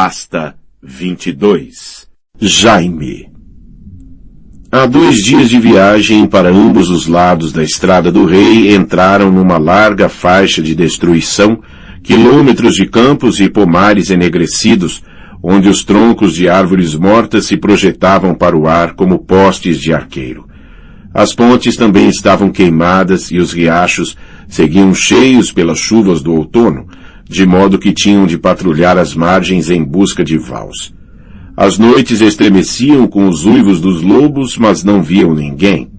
Pasta 22 Jaime Há dois dias de viagem para ambos os lados da Estrada do Rei entraram numa larga faixa de destruição, quilômetros de campos e pomares enegrecidos, onde os troncos de árvores mortas se projetavam para o ar como postes de arqueiro. As pontes também estavam queimadas e os riachos seguiam cheios pelas chuvas do outono, de modo que tinham de patrulhar as margens em busca de vals. As noites estremeciam com os uivos dos lobos, mas não viam ninguém.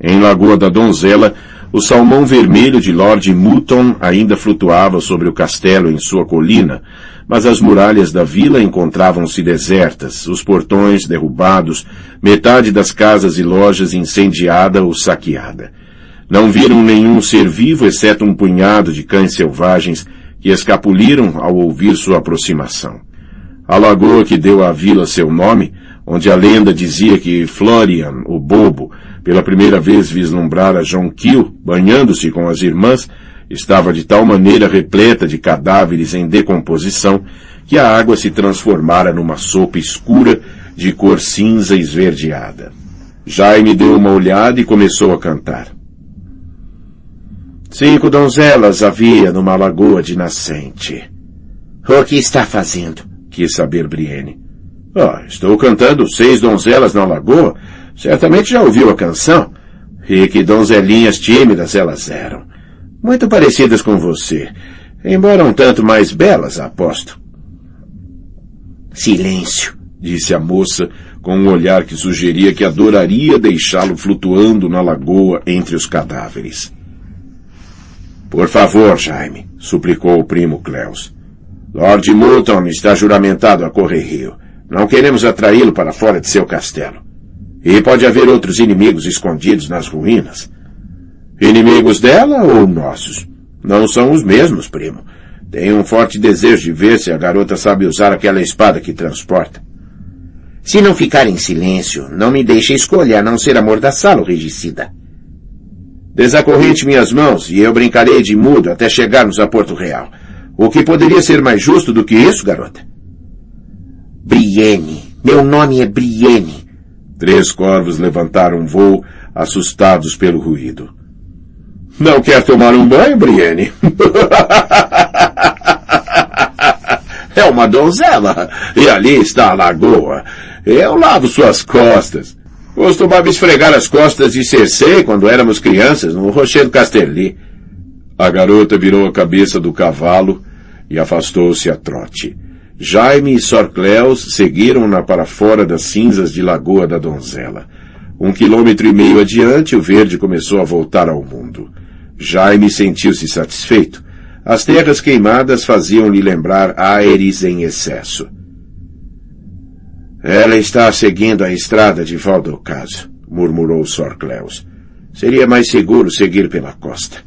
Em Lagoa da Donzela, o salmão vermelho de Lord Mutton ainda flutuava sobre o castelo em sua colina, mas as muralhas da vila encontravam-se desertas, os portões derrubados, metade das casas e lojas incendiada ou saqueada. Não viram nenhum ser vivo exceto um punhado de cães selvagens que escapuliram ao ouvir sua aproximação. A lagoa que deu à vila seu nome, onde a lenda dizia que Florian, o bobo, pela primeira vez vislumbrara John Kill banhando-se com as irmãs, estava de tal maneira repleta de cadáveres em decomposição que a água se transformara numa sopa escura de cor cinza esverdeada. Jaime deu uma olhada e começou a cantar. Cinco donzelas havia numa lagoa de nascente. O que está fazendo? quis saber Brienne. Oh, estou cantando Seis Donzelas na Lagoa. Certamente já ouviu a canção. E que donzelinhas tímidas elas eram. Muito parecidas com você. Embora um tanto mais belas, aposto. Silêncio, disse a moça, com um olhar que sugeria que adoraria deixá-lo flutuando na lagoa entre os cadáveres. Por favor, Jaime, suplicou o primo Cleus. Lord Moulton está juramentado a correr rio. Não queremos atraí-lo para fora de seu castelo. E pode haver outros inimigos escondidos nas ruínas. Inimigos dela ou nossos? Não são os mesmos, primo. Tenho um forte desejo de ver se a garota sabe usar aquela espada que transporta. Se não ficar em silêncio, não me deixe escolher a não ser amordaçá-lo, regicida. Desacorrente minhas mãos e eu brincarei de mudo até chegarmos a Porto Real. O que poderia ser mais justo do que isso, garota? Brienne. Meu nome é Brienne. Três corvos levantaram voo, assustados pelo ruído. Não quer tomar um banho, Brienne? é uma donzela. E ali está a lagoa. Eu lavo suas costas. Costumava esfregar as costas de Cersei quando éramos crianças no Rochedo Casterly. A garota virou a cabeça do cavalo e afastou-se a trote. Jaime e Sorcleus seguiram-na para fora das cinzas de Lagoa da Donzela. Um quilômetro e meio adiante, o verde começou a voltar ao mundo. Jaime sentiu-se satisfeito. As terras queimadas faziam-lhe lembrar Aeres em excesso. Ela está seguindo a estrada de Valdocaso, murmurou Sorcleus. Seria mais seguro seguir pela costa.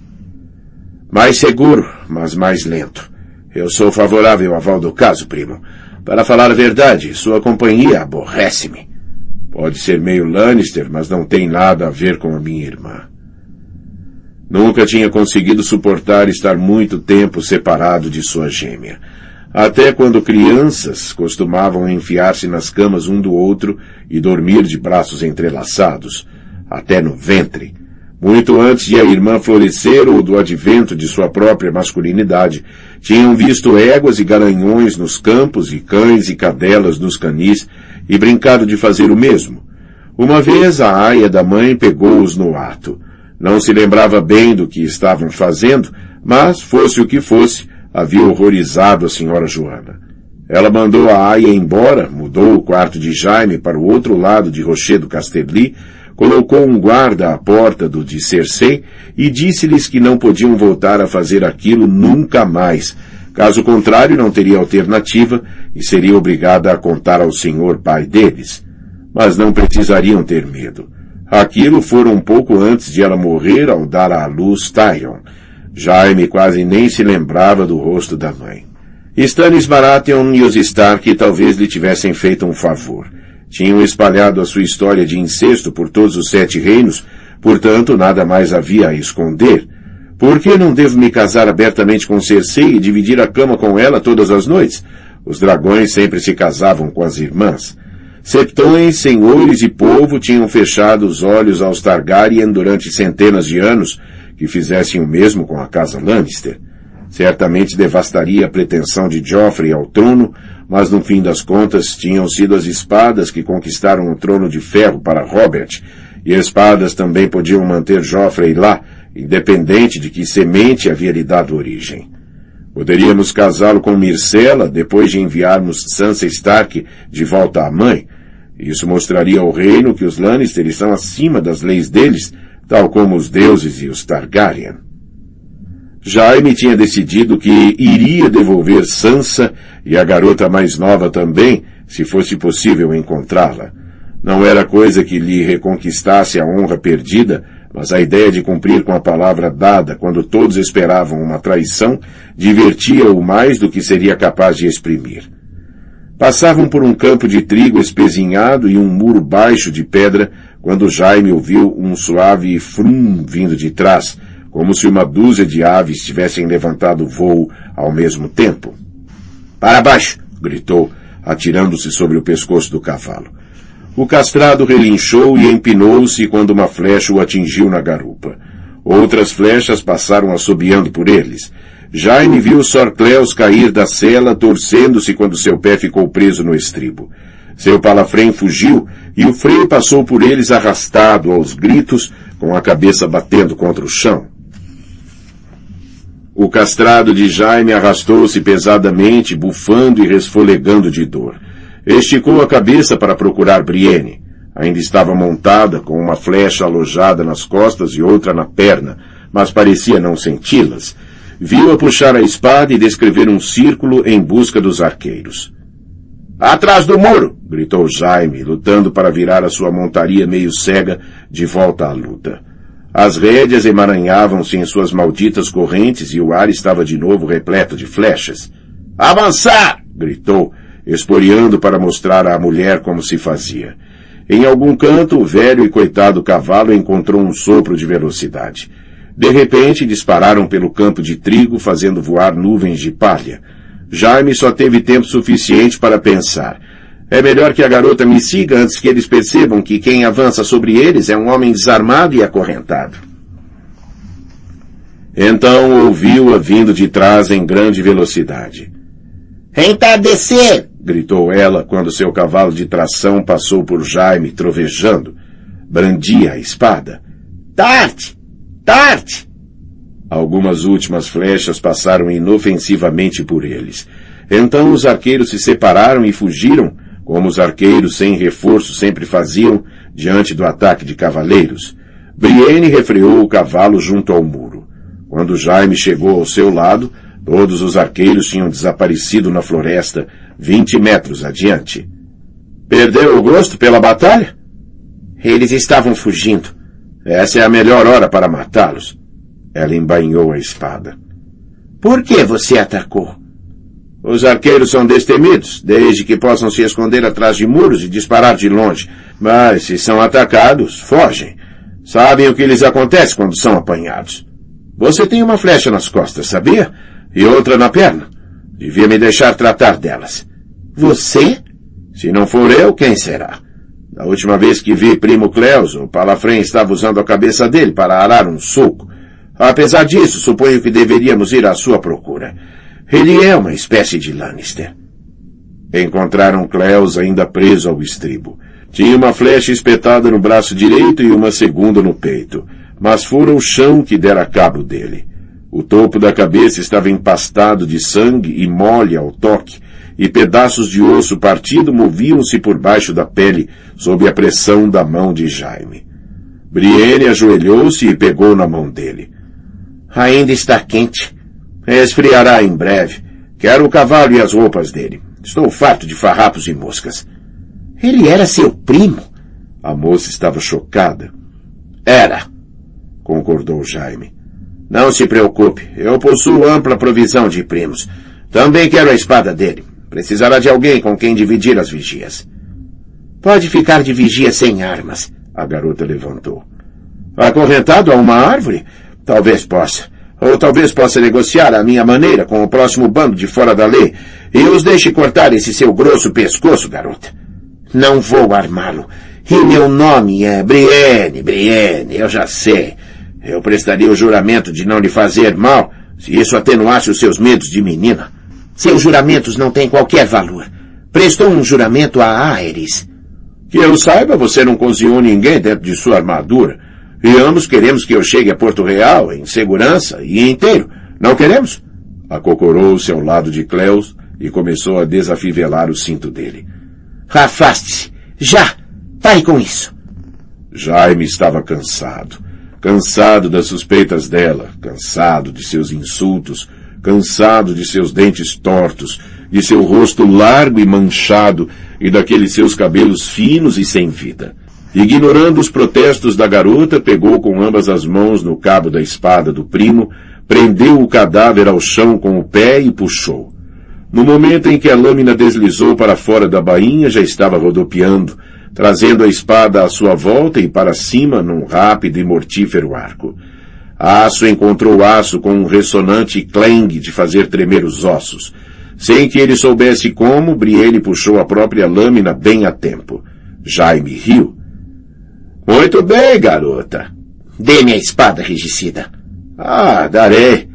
Mais seguro, mas mais lento. Eu sou favorável ao do caso, primo. Para falar a verdade, sua companhia aborrece-me. Pode ser meio Lannister, mas não tem nada a ver com a minha irmã. Nunca tinha conseguido suportar estar muito tempo separado de sua gêmea. Até quando crianças costumavam enfiar-se nas camas um do outro e dormir de braços entrelaçados, até no ventre, muito antes de a irmã florescer ou do advento de sua própria masculinidade, tinham visto éguas e garanhões nos campos e cães e cadelas nos canis e brincado de fazer o mesmo. Uma vez a aia da mãe pegou-os no ato. Não se lembrava bem do que estavam fazendo, mas, fosse o que fosse, havia horrorizado a senhora Joana. Ela mandou a aia embora, mudou o quarto de Jaime para o outro lado de Rochedo Casterli, colocou um guarda à porta do de Cersei e disse-lhes que não podiam voltar a fazer aquilo nunca mais. Caso contrário, não teria alternativa e seria obrigada a contar ao senhor pai deles. Mas não precisariam ter medo. Aquilo fora um pouco antes de ela morrer ao dar à luz Tyrion. Jaime quase nem se lembrava do rosto da mãe. Stannis Baratheon e os Stark talvez lhe tivessem feito um favor. Tinham espalhado a sua história de incesto por todos os sete reinos, portanto nada mais havia a esconder. Por que não devo me casar abertamente com Cersei e dividir a cama com ela todas as noites? Os dragões sempre se casavam com as irmãs. Septões, senhores e povo tinham fechado os olhos aos Targaryen durante centenas de anos que fizessem o mesmo com a casa Lannister. Certamente devastaria a pretensão de Joffrey ao trono, mas no fim das contas tinham sido as espadas que conquistaram o trono de ferro para Robert, e espadas também podiam manter Joffrey lá, independente de que semente havia lhe dado origem. Poderíamos casá-lo com Myrcella depois de enviarmos Sansa Stark de volta à mãe. Isso mostraria ao reino que os Lannister estão acima das leis deles, tal como os deuses e os Targaryen. Jaime tinha decidido que iria devolver Sansa e a garota mais nova também, se fosse possível encontrá-la. Não era coisa que lhe reconquistasse a honra perdida, mas a ideia de cumprir com a palavra dada quando todos esperavam uma traição divertia-o mais do que seria capaz de exprimir. Passavam por um campo de trigo espezinhado e um muro baixo de pedra quando Jaime ouviu um suave frum vindo de trás, como se uma dúzia de aves tivessem levantado voo ao mesmo tempo. Para baixo! gritou, atirando-se sobre o pescoço do cavalo. O castrado relinchou e empinou-se quando uma flecha o atingiu na garupa. Outras flechas passaram assobiando por eles. Jaime viu Sorcleus cair da cela, torcendo-se quando seu pé ficou preso no estribo. Seu palafrém fugiu e o freio passou por eles arrastado aos gritos, com a cabeça batendo contra o chão. O castrado de Jaime arrastou-se pesadamente, bufando e resfolegando de dor. Esticou a cabeça para procurar Brienne. Ainda estava montada, com uma flecha alojada nas costas e outra na perna, mas parecia não senti-las. Viu-a puxar a espada e descrever um círculo em busca dos arqueiros. Atrás do muro! gritou Jaime, lutando para virar a sua montaria meio cega de volta à luta. As rédeas emaranhavam-se em suas malditas correntes e o ar estava de novo repleto de flechas. Avançar! gritou, esporeando para mostrar à mulher como se fazia. Em algum canto, o velho e coitado cavalo encontrou um sopro de velocidade. De repente, dispararam pelo campo de trigo, fazendo voar nuvens de palha. Jaime só teve tempo suficiente para pensar. É melhor que a garota me siga antes que eles percebam que quem avança sobre eles é um homem desarmado e acorrentado. Então ouviu-a vindo de trás em grande velocidade. Entardecer! gritou ela quando seu cavalo de tração passou por Jaime trovejando. Brandia a espada. Tarte! Tarte! Algumas últimas flechas passaram inofensivamente por eles. Então os arqueiros se separaram e fugiram, como os arqueiros sem reforço sempre faziam diante do ataque de cavaleiros. Brienne refreou o cavalo junto ao muro. Quando Jaime chegou ao seu lado, todos os arqueiros tinham desaparecido na floresta, vinte metros adiante. Perdeu o gosto pela batalha? Eles estavam fugindo. Essa é a melhor hora para matá-los. Ela embainhou a espada. Por que você atacou? Os arqueiros são destemidos, desde que possam se esconder atrás de muros e disparar de longe. Mas se são atacados, fogem. Sabem o que lhes acontece quando são apanhados. Você tem uma flecha nas costas, sabia? E outra na perna. Devia me deixar tratar delas. Você? Se não for eu, quem será? Da última vez que vi primo Cleus, o Palafrém estava usando a cabeça dele para arar um soco. Apesar disso, suponho que deveríamos ir à sua procura. Ele é uma espécie de Lannister. Encontraram Cleus ainda preso ao estribo. Tinha uma flecha espetada no braço direito e uma segunda no peito, mas fora o chão que dera cabo dele. O topo da cabeça estava empastado de sangue e mole ao toque, e pedaços de osso partido moviam-se por baixo da pele sob a pressão da mão de Jaime. Brienne ajoelhou-se e pegou na mão dele. Ainda está quente. Esfriará em breve. Quero o cavalo e as roupas dele. Estou farto de farrapos e moscas. Ele era seu primo? A moça estava chocada. Era, concordou Jaime. Não se preocupe, eu possuo ampla provisão de primos. Também quero a espada dele. Precisará de alguém com quem dividir as vigias. Pode ficar de vigia sem armas. A garota levantou. Acorrentado a uma árvore? Talvez possa. Ou talvez possa negociar à minha maneira com o próximo bando de fora da lei e os deixe cortar esse seu grosso pescoço, garota. Não vou armá-lo. E meu nome é Brienne, Brienne, eu já sei. Eu prestaria o juramento de não lhe fazer mal se isso atenuasse os seus medos de menina. Seus juramentos não têm qualquer valor. Prestou um juramento a Aerys. Que eu saiba, você não cozinhou ninguém dentro de sua armadura. E ambos queremos que eu chegue a Porto Real em segurança e inteiro. Não queremos? Acocorou-se ao lado de Cleus e começou a desafivelar o cinto dele. Afaste-se! Já! Pare com isso! Jaime estava cansado. Cansado das suspeitas dela, cansado de seus insultos, cansado de seus dentes tortos, de seu rosto largo e manchado e daqueles seus cabelos finos e sem vida. Ignorando os protestos da garota, pegou com ambas as mãos no cabo da espada do primo, prendeu o cadáver ao chão com o pé e puxou. No momento em que a lâmina deslizou para fora da bainha, já estava rodopiando, trazendo a espada à sua volta e para cima num rápido e mortífero arco. Aço encontrou aço com um ressonante clang de fazer tremer os ossos. Sem que ele soubesse como, Brienne puxou a própria lâmina bem a tempo. Jaime riu. Muito bem, garota. Dê-me a espada, regicida. Ah, darei.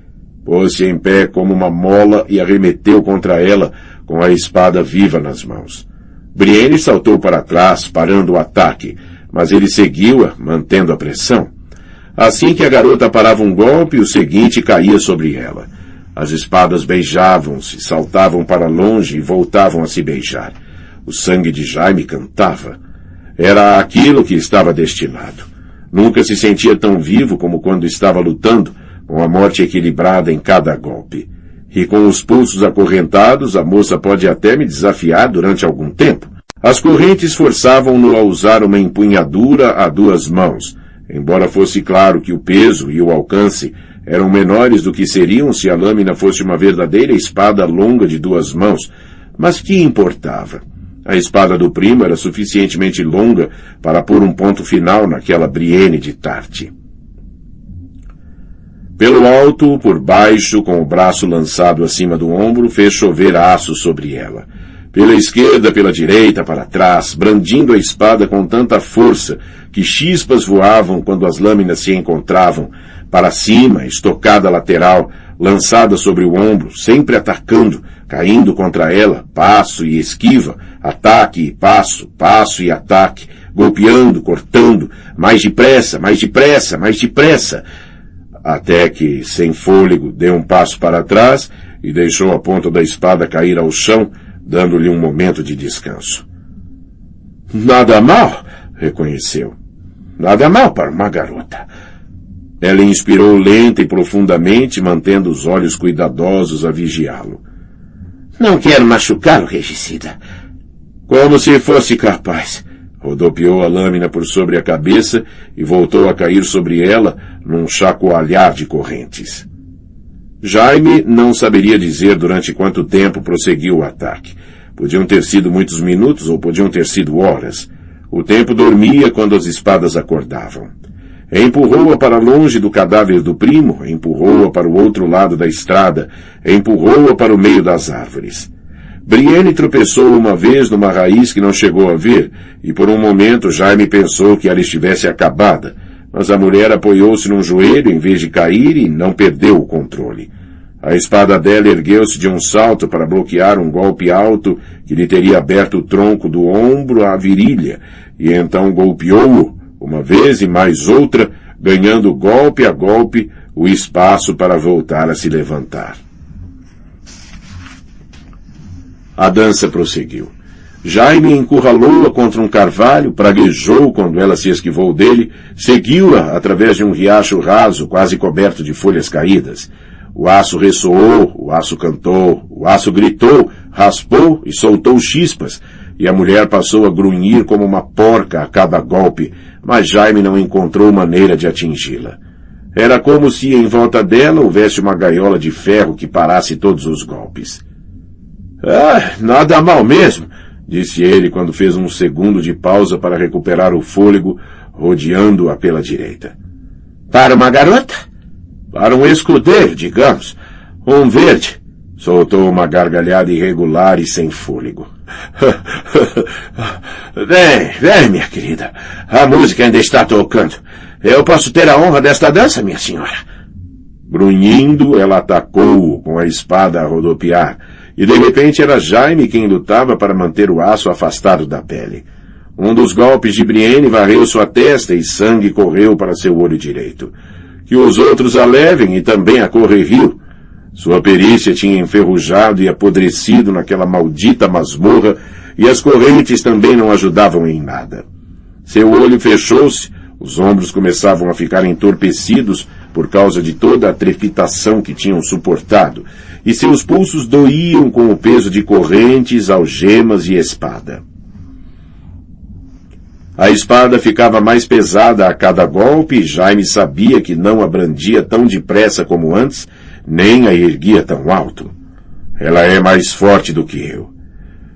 Pôs-se em pé como uma mola e arremeteu contra ela com a espada viva nas mãos. Brienne saltou para trás, parando o ataque, mas ele seguiu-a, mantendo a pressão. Assim que a garota parava um golpe, o seguinte caía sobre ela. As espadas beijavam-se, saltavam para longe e voltavam a se beijar. O sangue de Jaime cantava. Era aquilo que estava destinado. Nunca se sentia tão vivo como quando estava lutando, com a morte equilibrada em cada golpe. E com os pulsos acorrentados, a moça pode até me desafiar durante algum tempo. As correntes forçavam-no a usar uma empunhadura a duas mãos, embora fosse claro que o peso e o alcance eram menores do que seriam se a lâmina fosse uma verdadeira espada longa de duas mãos, mas que importava? A espada do primo era suficientemente longa para pôr um ponto final naquela Brienne de Tarte. Pelo alto, por baixo, com o braço lançado acima do ombro, fez chover aço sobre ela. Pela esquerda, pela direita, para trás, brandindo a espada com tanta força que chispas voavam quando as lâminas se encontravam, para cima, estocada lateral, lançada sobre o ombro, sempre atacando, caindo contra ela, passo e esquiva, ataque e passo, passo e ataque, golpeando, cortando, mais depressa, mais depressa, mais depressa, até que, sem fôlego, deu um passo para trás e deixou a ponta da espada cair ao chão, dando-lhe um momento de descanso. Nada mal, reconheceu. Nada mal para uma garota. Ela inspirou lenta e profundamente, mantendo os olhos cuidadosos a vigiá-lo. Não quero machucá-lo, regicida. Como se fosse capaz. Rodopiou a lâmina por sobre a cabeça e voltou a cair sobre ela num chacoalhar de correntes. Jaime não saberia dizer durante quanto tempo prosseguiu o ataque. Podiam ter sido muitos minutos ou podiam ter sido horas. O tempo dormia quando as espadas acordavam. Empurrou-a para longe do cadáver do primo, empurrou-a para o outro lado da estrada, empurrou-a para o meio das árvores. Brienne tropeçou uma vez numa raiz que não chegou a ver, e por um momento Jaime pensou que ela estivesse acabada, mas a mulher apoiou-se num joelho em vez de cair e não perdeu o controle. A espada dela ergueu-se de um salto para bloquear um golpe alto que lhe teria aberto o tronco do ombro à virilha, e então golpeou-o, uma vez e mais outra, ganhando golpe a golpe o espaço para voltar a se levantar. A dança prosseguiu. Jaime encurralou-a contra um carvalho, praguejou quando ela se esquivou dele, seguiu-a através de um riacho raso, quase coberto de folhas caídas. O aço ressoou, o aço cantou, o aço gritou, raspou e soltou chispas, e a mulher passou a grunhir como uma porca a cada golpe, mas Jaime não encontrou maneira de atingi-la. Era como se em volta dela houvesse uma gaiola de ferro que parasse todos os golpes. Ah, nada mal mesmo, disse ele quando fez um segundo de pausa para recuperar o fôlego, rodeando-a pela direita. Para uma garota? Para um escudeiro, digamos. Um verde. Soltou uma gargalhada irregular e sem fôlego. vem, vem, minha querida. A música ainda está tocando. Eu posso ter a honra desta dança, minha senhora. Grunhindo, ela atacou-o com a espada a rodopiar, e de repente era Jaime quem lutava para manter o aço afastado da pele. Um dos golpes de Brienne varreu sua testa e sangue correu para seu olho direito. Que os outros a levem e também a correriu. Sua perícia tinha enferrujado e apodrecido naquela maldita masmorra e as correntes também não ajudavam em nada. Seu olho fechou-se, os ombros começavam a ficar entorpecidos por causa de toda a trepitação que tinham suportado, e seus pulsos doíam com o peso de correntes, algemas e espada. A espada ficava mais pesada a cada golpe e Jaime sabia que não a brandia tão depressa como antes, nem a erguia tão alto. Ela é mais forte do que eu.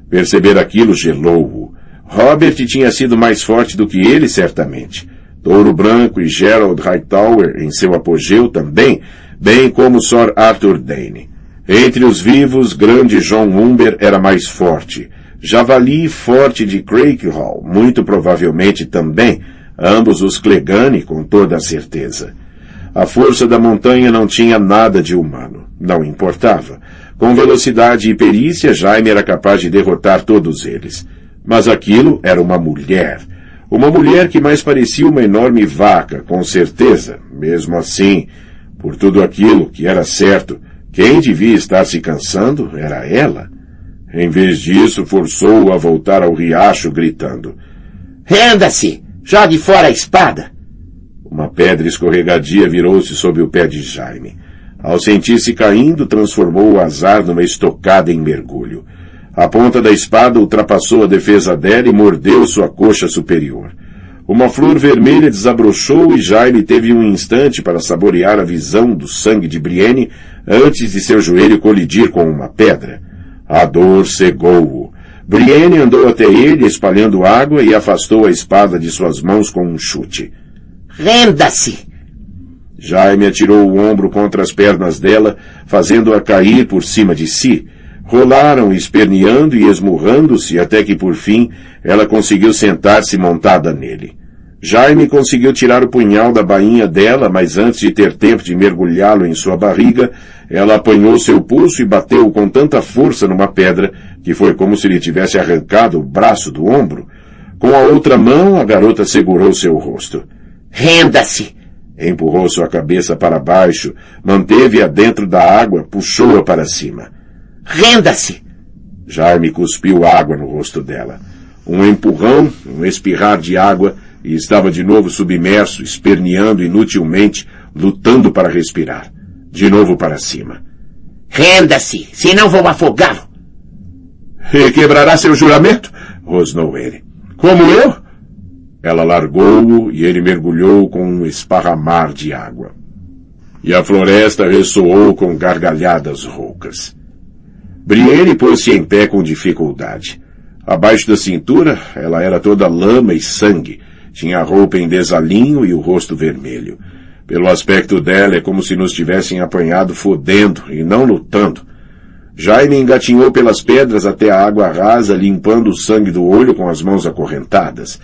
Perceber aquilo gelou-o. Robert tinha sido mais forte do que ele, certamente. Touro Branco e Gerald Hightower em seu apogeu também, bem como Sir Arthur Dane. Entre os vivos, grande John Umber era mais forte. Javali forte de Hall, muito provavelmente também, ambos os Clegane com toda a certeza. A força da montanha não tinha nada de humano. Não importava. Com velocidade e perícia, Jaime era capaz de derrotar todos eles. Mas aquilo era uma mulher. Uma mulher que mais parecia uma enorme vaca, com certeza. Mesmo assim, por tudo aquilo que era certo, quem devia estar se cansando era ela. Em vez disso, forçou-o a voltar ao riacho, gritando. Renda-se! Jogue fora a espada! Uma pedra escorregadia virou-se sob o pé de Jaime. Ao sentir-se caindo, transformou o azar numa estocada em mergulho. A ponta da espada ultrapassou a defesa dela e mordeu sua coxa superior. Uma flor vermelha desabrochou e Jaime teve um instante para saborear a visão do sangue de Brienne antes de seu joelho colidir com uma pedra. A dor cegou-o. Brienne andou até ele, espalhando água, e afastou a espada de suas mãos com um chute. Renda-se! Jaime atirou o ombro contra as pernas dela, fazendo-a cair por cima de si. Rolaram esperneando e esmurrando-se até que, por fim, ela conseguiu sentar-se montada nele. Jaime conseguiu tirar o punhal da bainha dela, mas antes de ter tempo de mergulhá-lo em sua barriga, ela apanhou seu pulso e bateu com tanta força numa pedra que foi como se lhe tivesse arrancado o braço do ombro. Com a outra mão, a garota segurou seu rosto. Renda-se! Empurrou sua cabeça para baixo, manteve-a dentro da água, puxou-a para cima. Renda-se! Jaime cuspiu água no rosto dela. Um empurrão, um espirrar de água, e estava de novo submerso, esperneando inutilmente, lutando para respirar. De novo para cima. Renda-se, senão vou afogá-lo. E quebrará seu juramento? rosnou ele. Como eu? Ela largou-o e ele mergulhou com um esparramar de água. E a floresta ressoou com gargalhadas roucas. Brienne pôs-se em pé com dificuldade. Abaixo da cintura, ela era toda lama e sangue. Tinha a roupa em desalinho e o rosto vermelho. Pelo aspecto dela, é como se nos tivessem apanhado fodendo e não lutando. Jaime engatinhou pelas pedras até a água rasa, limpando o sangue do olho com as mãos acorrentadas.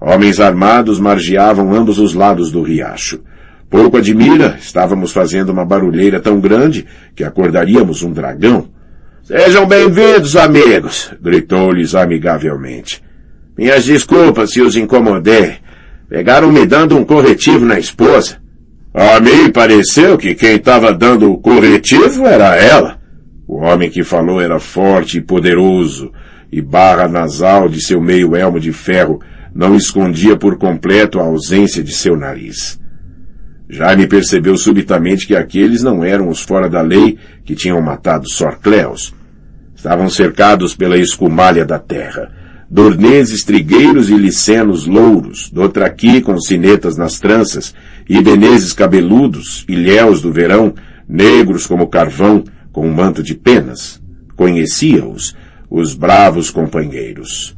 Homens armados margeavam ambos os lados do riacho. Pouco admira, estávamos fazendo uma barulheira tão grande que acordaríamos um dragão. Sejam bem-vindos, amigos, gritou-lhes amigavelmente. Minhas desculpas se os incomodei. Pegaram me dando um corretivo na esposa. A mim pareceu que quem estava dando o corretivo era ela. O homem que falou era forte e poderoso, e barra nasal de seu meio elmo de ferro não escondia por completo a ausência de seu nariz. Jaime percebeu subitamente que aqueles não eram os fora da lei que tinham matado Sorcleus. Estavam cercados pela escumalha da terra. Dorneses trigueiros e licenos louros, dotraqui com sinetas nas tranças, ibeneses cabeludos, ilhéus do verão, negros como carvão, com um manto de penas. Conhecia-os, os bravos companheiros.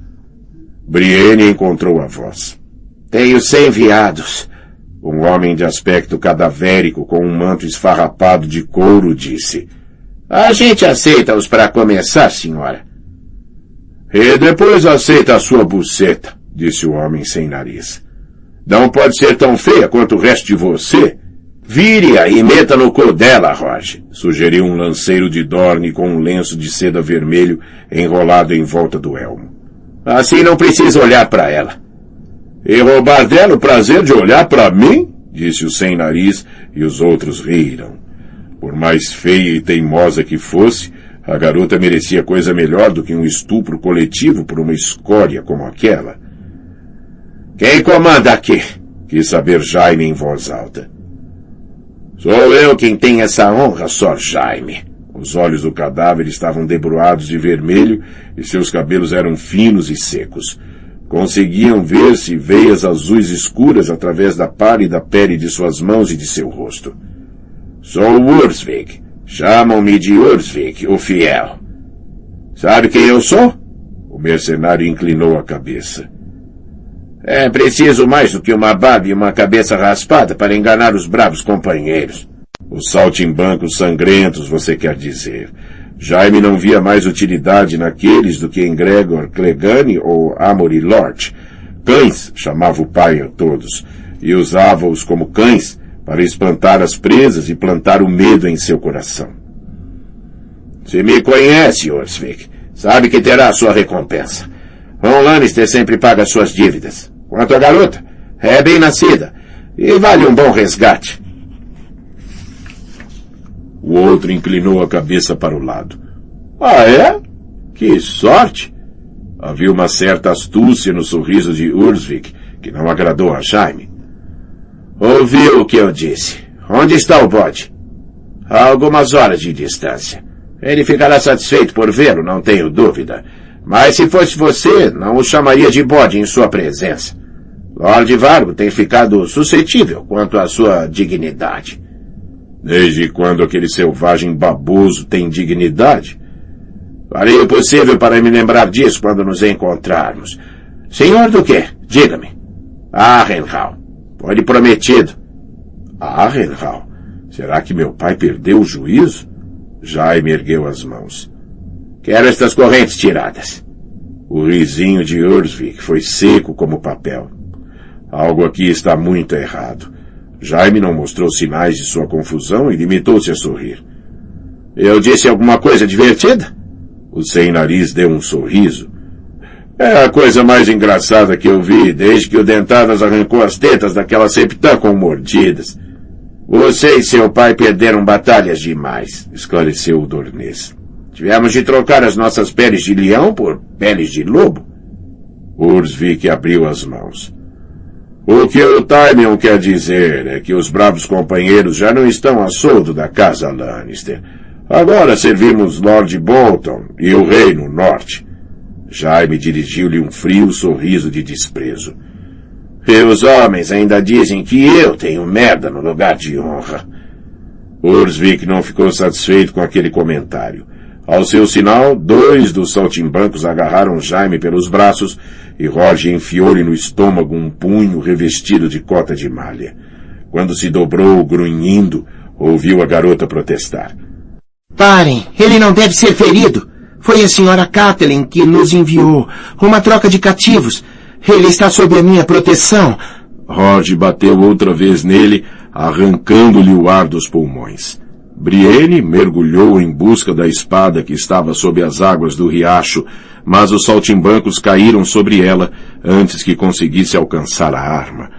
Brienne encontrou a voz. Tenho cem viados. Um homem de aspecto cadavérico com um manto esfarrapado de couro disse, A gente aceita-os para começar, senhora. E depois aceita a sua buceta, disse o homem sem nariz. Não pode ser tão feia quanto o resto de você. Vire-a e meta no cu dela, Roger, sugeriu um lanceiro de Dorne com um lenço de seda vermelho enrolado em volta do elmo. Assim não precisa olhar para ela. E roubar dela o prazer de olhar para mim? disse o sem nariz, e os outros riram. Por mais feia e teimosa que fosse, a garota merecia coisa melhor do que um estupro coletivo por uma escória como aquela. Quem comanda aqui? Quis saber Jaime em voz alta. Sou eu quem tem essa honra, Sr. Jaime. Os olhos do cadáver estavam debruados de vermelho e seus cabelos eram finos e secos. Conseguiam ver-se veias azuis escuras através da pálida pele de suas mãos e de seu rosto. Sou Ursvik. Chamam-me de Ursvik, o fiel. Sabe quem eu sou? O mercenário inclinou a cabeça. É preciso mais do que uma barba e uma cabeça raspada para enganar os bravos companheiros. Os saltimbancos sangrentos, você quer dizer. Jaime não via mais utilidade naqueles do que em Gregor Clegane ou Amory Lord. Cães, chamava o pai a todos, e usava-os como cães para espantar as presas e plantar o medo em seu coração. Se me conhece, Orsvik, sabe que terá sua recompensa. Ron Lannister sempre paga suas dívidas. Quanto à garota, é bem nascida e vale um bom resgate. O outro inclinou a cabeça para o lado. Ah, é? Que sorte! Havia uma certa astúcia no sorriso de Ursvik, que não agradou a Jaime. Ouviu o que eu disse. Onde está o bode? A algumas horas de distância. Ele ficará satisfeito por vê-lo, não tenho dúvida. Mas se fosse você, não o chamaria de bode em sua presença. Lord Vargo tem ficado suscetível quanto à sua dignidade. Desde quando aquele selvagem baboso tem dignidade? Farei o possível para me lembrar disso quando nos encontrarmos. Senhor do quê? Diga-me. Arrenhal. Foi-lhe prometido. Arrenhal? Será que meu pai perdeu o juízo? Jaime ergueu as mãos. Quero estas correntes tiradas. O risinho de Ursvik foi seco como papel. Algo aqui está muito errado. Jaime não mostrou sinais de sua confusão e limitou-se a sorrir. Eu disse alguma coisa divertida? O sem-nariz deu um sorriso. É a coisa mais engraçada que eu vi desde que o Dentadas arrancou as tetas daquela septã com mordidas. Você e seu pai perderam batalhas demais, esclareceu o Dornês. Tivemos de trocar as nossas peles de leão por peles de lobo. Ursvik abriu as mãos. O que o Timion quer dizer é que os bravos companheiros já não estão a soldo da casa Lannister. Agora servimos Lord Bolton e o rei no norte. Jaime dirigiu-lhe um frio sorriso de desprezo. E os homens ainda dizem que eu tenho merda no lugar de honra. Ursvik não ficou satisfeito com aquele comentário. Ao seu sinal, dois dos saltimbancos agarraram Jaime pelos braços e Roger enfiou-lhe no estômago um punho revestido de cota de malha. Quando se dobrou, grunhindo, ouviu a garota protestar. Parem! Ele não deve ser ferido! Foi a senhora Kathleen que nos enviou uma troca de cativos. Ele está sob a minha proteção. Roger bateu outra vez nele, arrancando-lhe o ar dos pulmões. Brienne mergulhou em busca da espada que estava sob as águas do riacho, mas os saltimbancos caíram sobre ela antes que conseguisse alcançar a arma.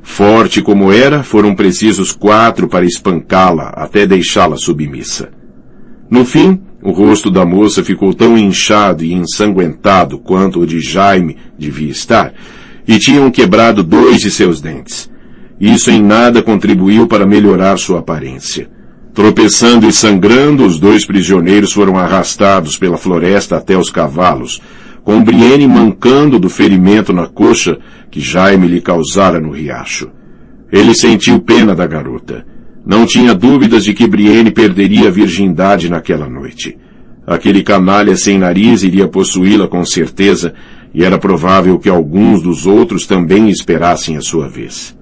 Forte como era, foram precisos quatro para espancá-la até deixá-la submissa. No fim, o rosto da moça ficou tão inchado e ensanguentado quanto o de Jaime devia estar, e tinham quebrado dois de seus dentes. Isso em nada contribuiu para melhorar sua aparência. Tropeçando e sangrando, os dois prisioneiros foram arrastados pela floresta até os cavalos, com Brienne mancando do ferimento na coxa que Jaime lhe causara no riacho. Ele sentiu pena da garota. Não tinha dúvidas de que Brienne perderia a virgindade naquela noite. Aquele canalha sem nariz iria possuí-la com certeza, e era provável que alguns dos outros também esperassem a sua vez.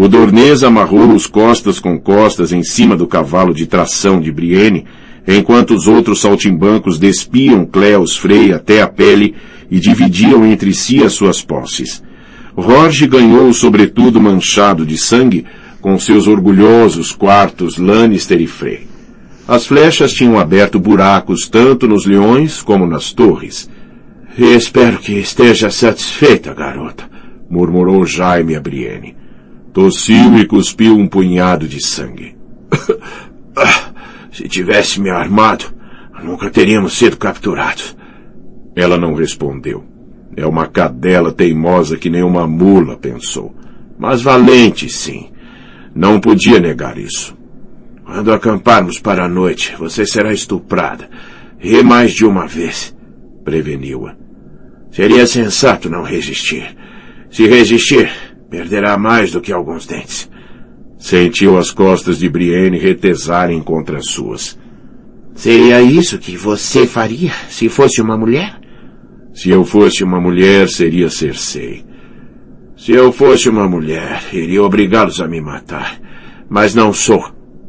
O Dornês amarrou os costas com costas em cima do cavalo de tração de Brienne, enquanto os outros saltimbancos despiam Cleos Frey até a pele e dividiam entre si as suas posses. Jorge ganhou o sobretudo manchado de sangue com seus orgulhosos quartos Lannister e Frey. As flechas tinham aberto buracos tanto nos leões como nas torres. Espero que esteja satisfeita, garota, murmurou Jaime a Brienne. Tossiu e cuspiu um punhado de sangue. Se tivesse me armado, nunca teríamos sido capturados. Ela não respondeu. É uma cadela teimosa que nem uma mula, pensou. Mas valente, sim. Não podia negar isso. Quando acamparmos para a noite, você será estuprada. E mais de uma vez, preveniu-a. Seria sensato não resistir. Se resistir, Perderá mais do que alguns dentes. Sentiu as costas de Brienne retesarem contra as suas. Seria isso que você faria se fosse uma mulher? Se eu fosse uma mulher, seria Cersei. Se eu fosse uma mulher, iria obrigá-los a me matar. Mas não sou.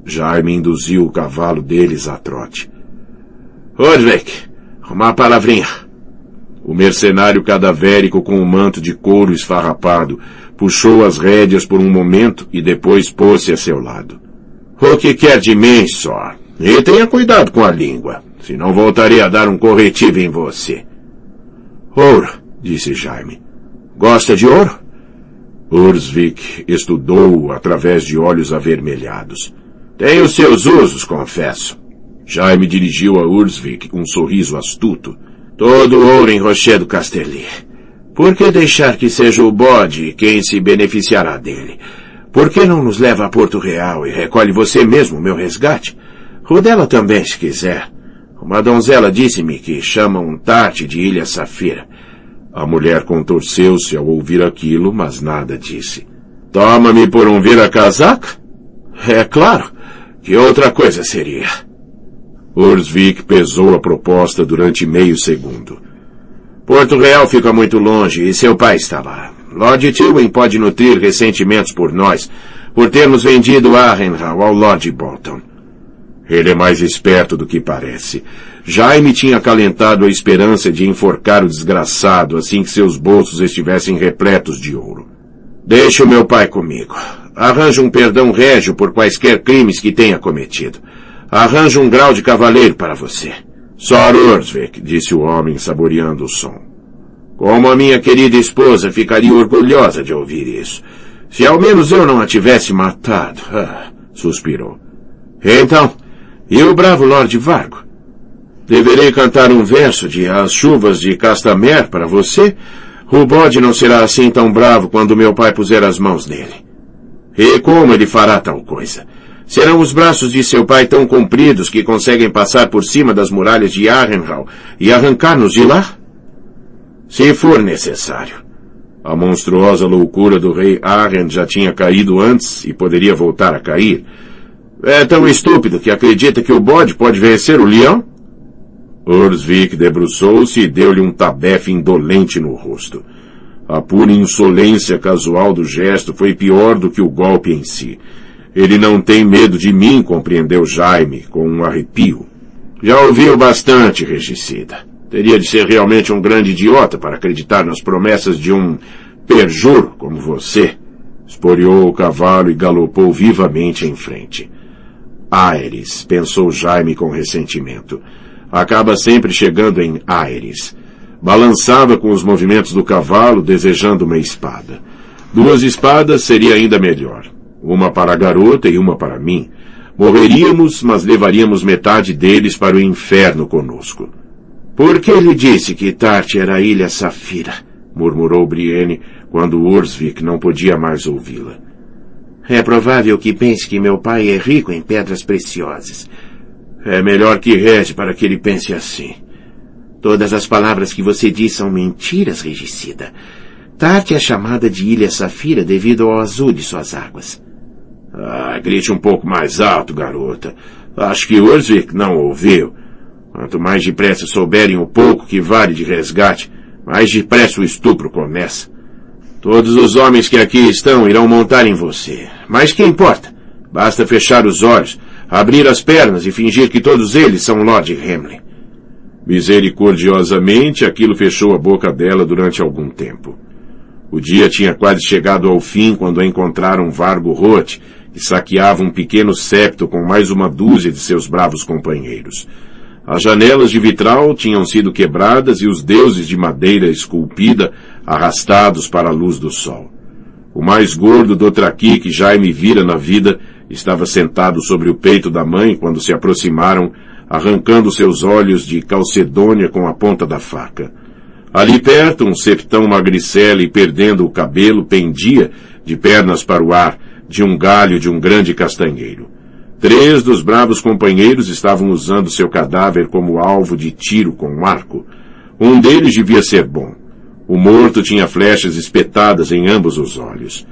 Jaime induziu o cavalo deles a trote. Ordvek, uma palavrinha. O mercenário cadavérico com o manto de couro esfarrapado puxou as rédeas por um momento e depois pôs-se a seu lado. O que quer de mim, só? E tenha cuidado com a língua, senão voltarei a dar um corretivo em você. Ouro, disse Jaime. Gosta de ouro? Ursvik estudou-o através de olhos avermelhados. Tem os seus usos, confesso. Jaime dirigiu a Ursvik um sorriso astuto. Todo ouro em Rochedo Casterly. Por que deixar que seja o bode quem se beneficiará dele? Por que não nos leva a Porto Real e recolhe você mesmo meu resgate? Rudela também, se quiser. Uma donzela disse-me que chamam Tati de Ilha Safira. A mulher contorceu-se ao ouvir aquilo, mas nada disse. Toma-me por um vira-casaca? É claro. Que outra coisa seria? Ursvik pesou a proposta durante meio segundo. Porto Real fica muito longe e seu pai está lá. Lord Tywin pode nutrir ressentimentos por nós, por termos vendido Arrenhal ao Lord Bolton. Ele é mais esperto do que parece. Jaime tinha acalentado a esperança de enforcar o desgraçado assim que seus bolsos estivessem repletos de ouro. Deixe o meu pai comigo. Arranje um perdão régio por quaisquer crimes que tenha cometido. Arranje um grau de cavaleiro para você. Sor Ursvik, disse o homem saboreando o som. Como a minha querida esposa ficaria orgulhosa de ouvir isso. Se ao menos eu não a tivesse matado. Ah, suspirou. Então, e o bravo Lord Vargo? Deverei cantar um verso de As Chuvas de Castamer para você? O bode não será assim tão bravo quando meu pai puser as mãos nele. E como ele fará tal coisa? Serão os braços de seu pai tão compridos que conseguem passar por cima das muralhas de Arrenhal e arrancar-nos de lá? Se for necessário. A monstruosa loucura do rei Arrend já tinha caído antes e poderia voltar a cair. É tão estúpido que acredita que o bode pode vencer o leão? Ursvik debruçou-se e deu-lhe um tabefe indolente no rosto. A pura insolência casual do gesto foi pior do que o golpe em si. Ele não tem medo de mim, compreendeu Jaime, com um arrepio. Já ouviu bastante, regicida. Teria de ser realmente um grande idiota para acreditar nas promessas de um perjur como você. Esporeou o cavalo e galopou vivamente em frente. Ares, pensou Jaime com ressentimento. Acaba sempre chegando em Ares. Balançava com os movimentos do cavalo, desejando uma espada. Duas espadas seria ainda melhor. Uma para a garota e uma para mim. Morreríamos, mas levaríamos metade deles para o inferno conosco. Por que ele disse que Tarte era a Ilha Safira? murmurou Brienne quando Ursvik não podia mais ouvi-la. É provável que pense que meu pai é rico em pedras preciosas. É melhor que reze para que ele pense assim. Todas as palavras que você diz são mentiras, regicida. Tarte é chamada de Ilha Safira devido ao azul de suas águas. Ah, grite um pouco mais alto, garota. Acho que Ursvik não ouviu. Quanto mais depressa souberem o pouco que vale de resgate, mais depressa o estupro começa. Todos os homens que aqui estão irão montar em você. Mas que importa? Basta fechar os olhos, abrir as pernas e fingir que todos eles são Lord Hamlin. Misericordiosamente, aquilo fechou a boca dela durante algum tempo. O dia tinha quase chegado ao fim quando encontraram Vargo Roth, que saqueava um pequeno septo com mais uma dúzia de seus bravos companheiros. As janelas de vitral tinham sido quebradas e os deuses de madeira esculpida arrastados para a luz do sol. O mais gordo do traqui que Jaime vira na vida estava sentado sobre o peito da mãe quando se aproximaram, arrancando seus olhos de calcedônia com a ponta da faca. Ali perto, um septão magricela e perdendo o cabelo pendia, de pernas para o ar, de um galho de um grande castanheiro. Três dos bravos companheiros estavam usando seu cadáver como alvo de tiro com um arco. Um deles devia ser bom. O morto tinha flechas espetadas em ambos os olhos.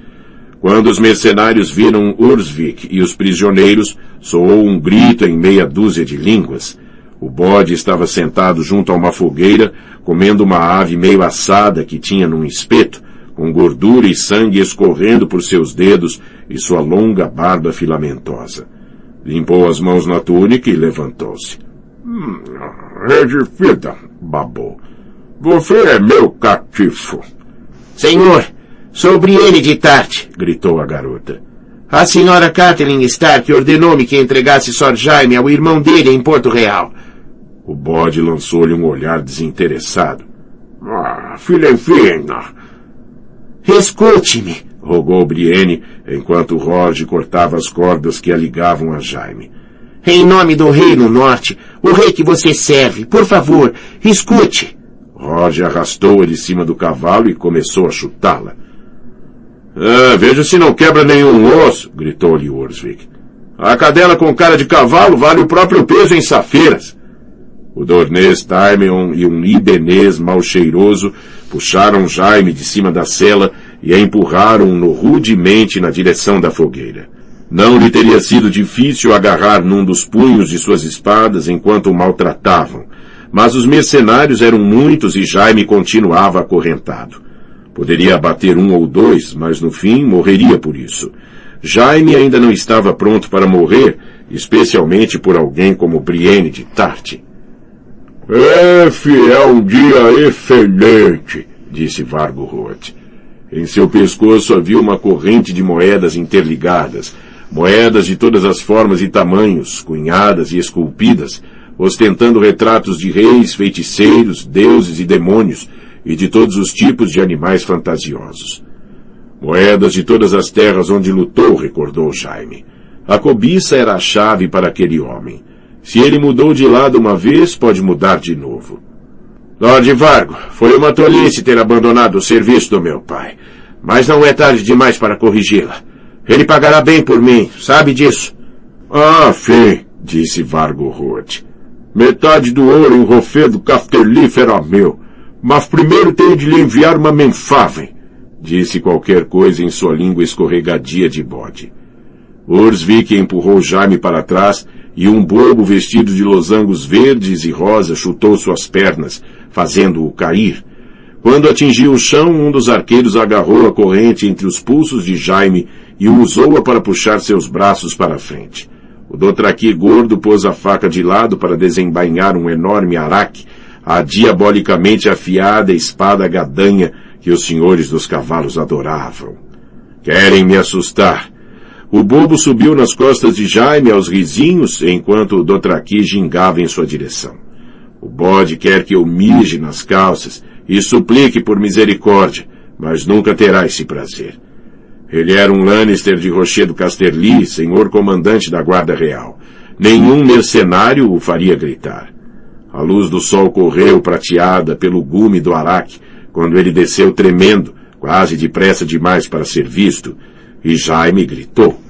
Quando os mercenários viram Ursvik e os prisioneiros, soou um grito em meia dúzia de línguas. O bode estava sentado junto a uma fogueira, comendo uma ave meio assada que tinha num espeto, com gordura e sangue escorrendo por seus dedos e sua longa barba filamentosa. Limpou as mãos na túnica e levantou-se. Hum, Edifida, babou. Você é meu catifo. Senhor, sou Brienne de Tarte, gritou a garota. A senhora Kathleen Stark ordenou-me que entregasse Sor Jaime ao irmão dele em Porto Real. O bode lançou-lhe um olhar desinteressado. Ah, filha fina. Escute-me, rogou Brienne, enquanto Roge cortava as cordas que a ligavam a Jaime. Em nome do rei no norte, o rei que você serve, por favor, escute. Roge arrastou-a de cima do cavalo e começou a chutá-la. Ah, veja se não quebra nenhum osso, gritou-lhe Ursvik. A cadela com cara de cavalo vale o próprio peso em safeiras. O Dornês Taimeon e um ibenês mal cheiroso puxaram Jaime de cima da cela e a empurraram-no rudemente na direção da fogueira. Não lhe teria sido difícil agarrar num dos punhos de suas espadas enquanto o maltratavam, mas os mercenários eram muitos e Jaime continuava acorrentado. Poderia abater um ou dois, mas no fim morreria por isso. Jaime ainda não estava pronto para morrer, especialmente por alguém como Brienne de Tarte. Esse é um dia excelente, disse Vargo Roth. Em seu pescoço havia uma corrente de moedas interligadas, moedas de todas as formas e tamanhos, cunhadas e esculpidas, ostentando retratos de reis, feiticeiros, deuses e demônios, e de todos os tipos de animais fantasiosos. Moedas de todas as terras onde lutou, recordou Jaime. A cobiça era a chave para aquele homem. Se ele mudou de lado uma vez, pode mudar de novo. Lord Vargo, foi uma tolice ter abandonado o serviço do meu pai. Mas não é tarde demais para corrigi-la. Ele pagará bem por mim, sabe disso? Ah, sim, disse Vargo Roth. Metade do ouro em Rofedo Cafterleaf era meu. Mas primeiro tenho de lhe enviar uma mensagem. Disse qualquer coisa em sua língua escorregadia de bode. Ursvik empurrou Jaime para trás e um bobo vestido de losangos verdes e rosa chutou suas pernas, fazendo-o cair. Quando atingiu o chão, um dos arqueiros agarrou a corrente entre os pulsos de Jaime e usou-a para puxar seus braços para a frente. O Dotraqui gordo pôs a faca de lado para desembainhar um enorme araque, a diabolicamente afiada espada gadanha que os senhores dos cavalos adoravam. Querem me assustar, o bobo subiu nas costas de Jaime aos risinhos, enquanto o Dotraqui gingava em sua direção. O bode quer que eu mije nas calças e suplique por misericórdia, mas nunca terá esse prazer. Ele era um Lannister de Rochedo Casterly, senhor comandante da Guarda Real. Nenhum mercenário o faria gritar. A luz do sol correu prateada pelo gume do araque, quando ele desceu tremendo, quase depressa demais para ser visto, e Jaime gritou.